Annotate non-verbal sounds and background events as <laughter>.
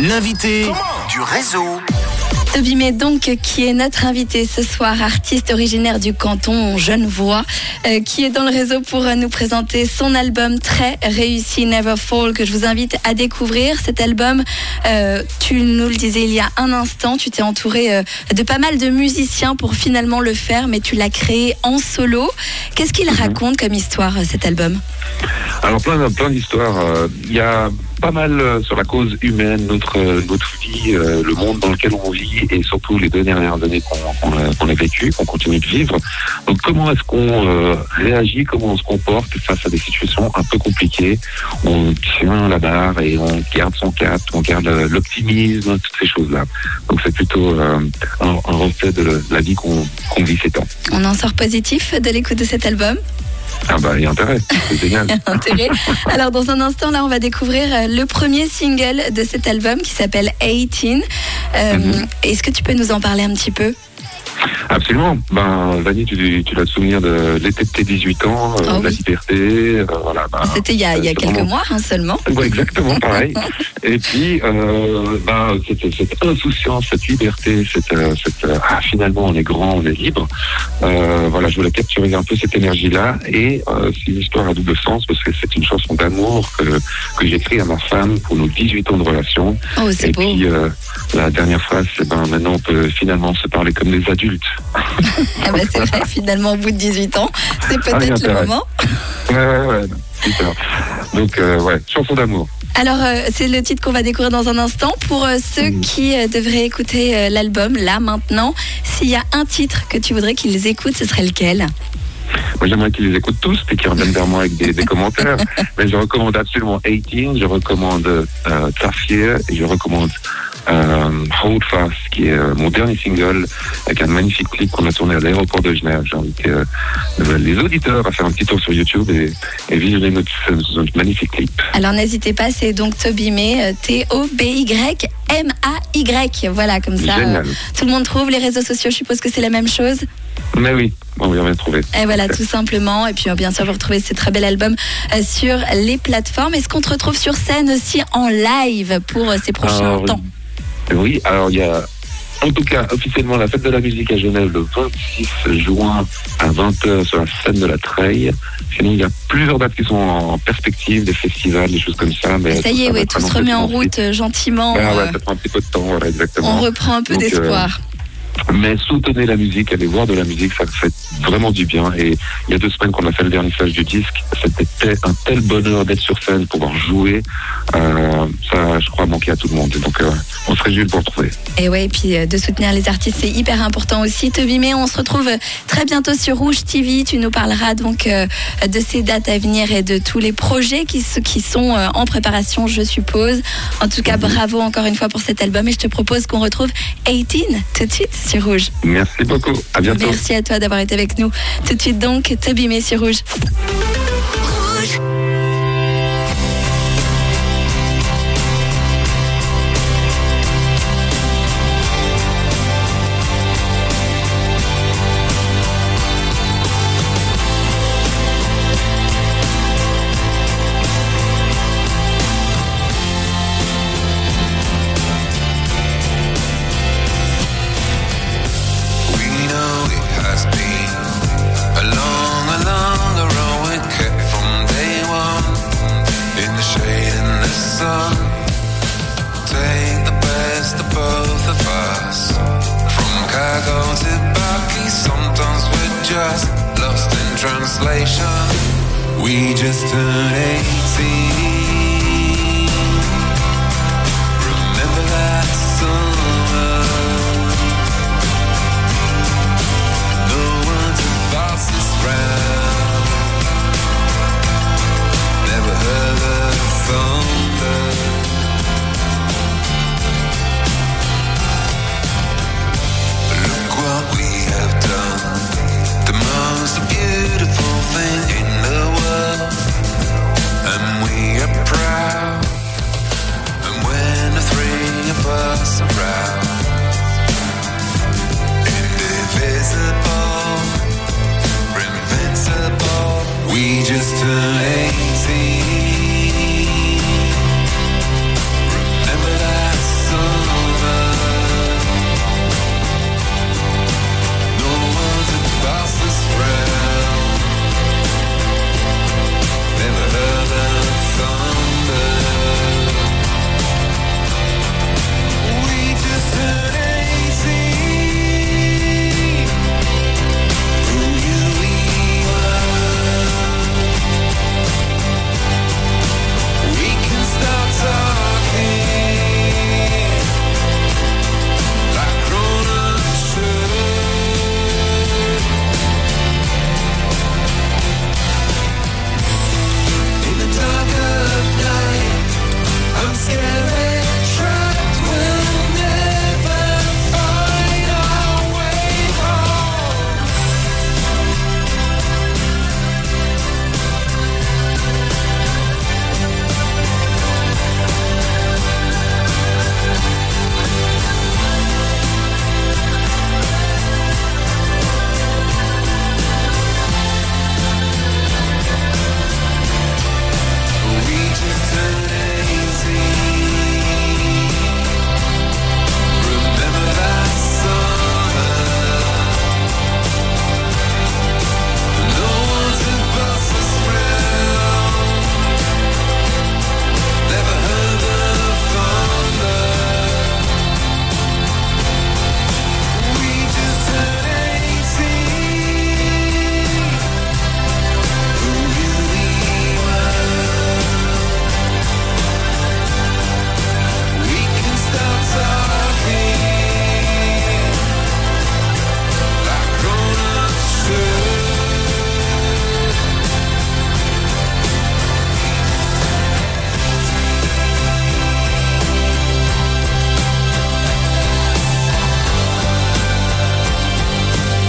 L'invité du réseau. Toby May, donc, qui est notre invité ce soir, artiste originaire du canton Genevois, euh, qui est dans le réseau pour euh, nous présenter son album très réussi, Never Fall, que je vous invite à découvrir. Cet album, euh, tu nous le disais il y a un instant, tu t'es entouré euh, de pas mal de musiciens pour finalement le faire, mais tu l'as créé en solo. Qu'est-ce qu'il raconte comme histoire, cet album? Alors plein, plein d'histoires. Euh, Il y a pas mal euh, sur la cause humaine, notre, euh, notre vie, le monde dans lequel on vit et surtout les deux dernières années qu'on qu'on a, a vécues, qu'on continue de vivre. Donc comment est-ce qu'on réagit, comment on se comporte face à des situations un peu compliquées? On tient la barre et on garde son cap, on garde l'optimisme, toutes ces choses-là. Donc c'est plutôt un, reflet de la vie qu'on vit ces temps. On en sort positif de l'écoute de cet album? Ah bah il y a intérêt, c'est génial. <laughs> Intérêt. Alors dans un instant, là, on va découvrir euh, le premier single de cet album qui s'appelle 18. Euh, Mhm. Est-ce que tu peux nous en parler un petit peu? Absolument. Ben, Vanny, tu, tu l'as souvenir de l'été de tes 18 ans, euh, Oh la oui. liberté, euh, voilà. ben, C'était il y a, il y a quelques mois hein, seulement. Ouais, exactement pareil. <laughs> Et puis, euh, ben, cette, cette insouciance, cette liberté, cette, cette ah, finalement on est grand, on est libre. Voilà, je voulais capturer un peu cette énergie-là. Et c'est une histoire à double sens parce que c'est une chanson d'amour que, que j'écris à ma femme pour nos 18 ans de relation. Oh, c'est Et beau. puis, euh, la dernière phrase, c'est ben maintenant on peut finalement se parler comme des adultes. Ah bah, c'est vrai, finalement, au bout de 18 ans, c'est Ah, peut-être le moment. Ouais, ouais, ouais. Super. Donc, euh, ouais, chanson d'amour. Alors, euh, c'est le titre qu'on va découvrir dans un instant. Pour euh, ceux Mhm. qui devraient écouter l'album, là, maintenant, s'il y a un titre que tu voudrais qu'ils écoutent, ce serait lequel? Moi, j'aimerais qu'ils les écoutent tous et qu'ils reviennent vers moi avec des, des commentaires. <laughs> Mais je recommande absolument 18, je recommande euh, Tafir je recommande euh, Hold Fast, qui est euh, mon dernier single avec un magnifique clip qu'on a tourné à l'aéroport de Genève. J'ai invité euh, les auditeurs à faire un petit tour sur YouTube et, et visionner notre, notre magnifique clip. Alors, n'hésitez pas, c'est donc Toby May, euh, T-O-B-Y-M-A-Y. Voilà, comme ça, euh, tout le monde trouve. Les réseaux sociaux, je suppose que c'est la même chose. Mais oui, on vient de trouver. Et voilà, tout simplement. Et puis, euh, bien sûr, vous retrouvez ce très bel album euh, sur les plateformes. Est-ce qu'on te retrouve sur scène aussi en live pour euh, ces prochains Alors, temps? Oui, alors il y a en tout cas officiellement la fête de la musique à Genève le 26 juin à 20h sur la scène de la Treille. Sinon, il y a plusieurs dates qui sont en perspective, des festivals, des choses comme ça. Mais Ça y est, ouais, tout se remet en route euh, gentiment. Ah ouais, euh, ça prend un petit peu de temps, voilà, on exactement. reprend un peu euh, d'espoir. Mais soutenez la musique, allez voir de la musique, ça fait vraiment du bien. Et il y a deux semaines qu'on a fait le vernissage du disque, c'était un tel bonheur d'être sur scène, pouvoir jouer. Euh, ça, je crois, manquer à tout le monde. Et donc, euh, on se réjouit de vous retrouver. Et ouais, et puis euh, de soutenir les artistes, c'est hyper important aussi. Toby May, on se retrouve très bientôt sur Rouge TV. Tu nous parleras donc de ces dates à venir et de tous les projets qui, sont en préparation, je suppose. En tout cas, bravo encore une fois pour cet album et je te propose qu'on retrouve 18 tout de suite sur Rouge. Merci beaucoup. À bientôt. Merci à toi d'avoir été avec nous. Tout de suite donc, May sur Rouge. Take the best of both of us. From Chicago to Bucky, sometimes we're just lost in translation. We just turned 18. just to.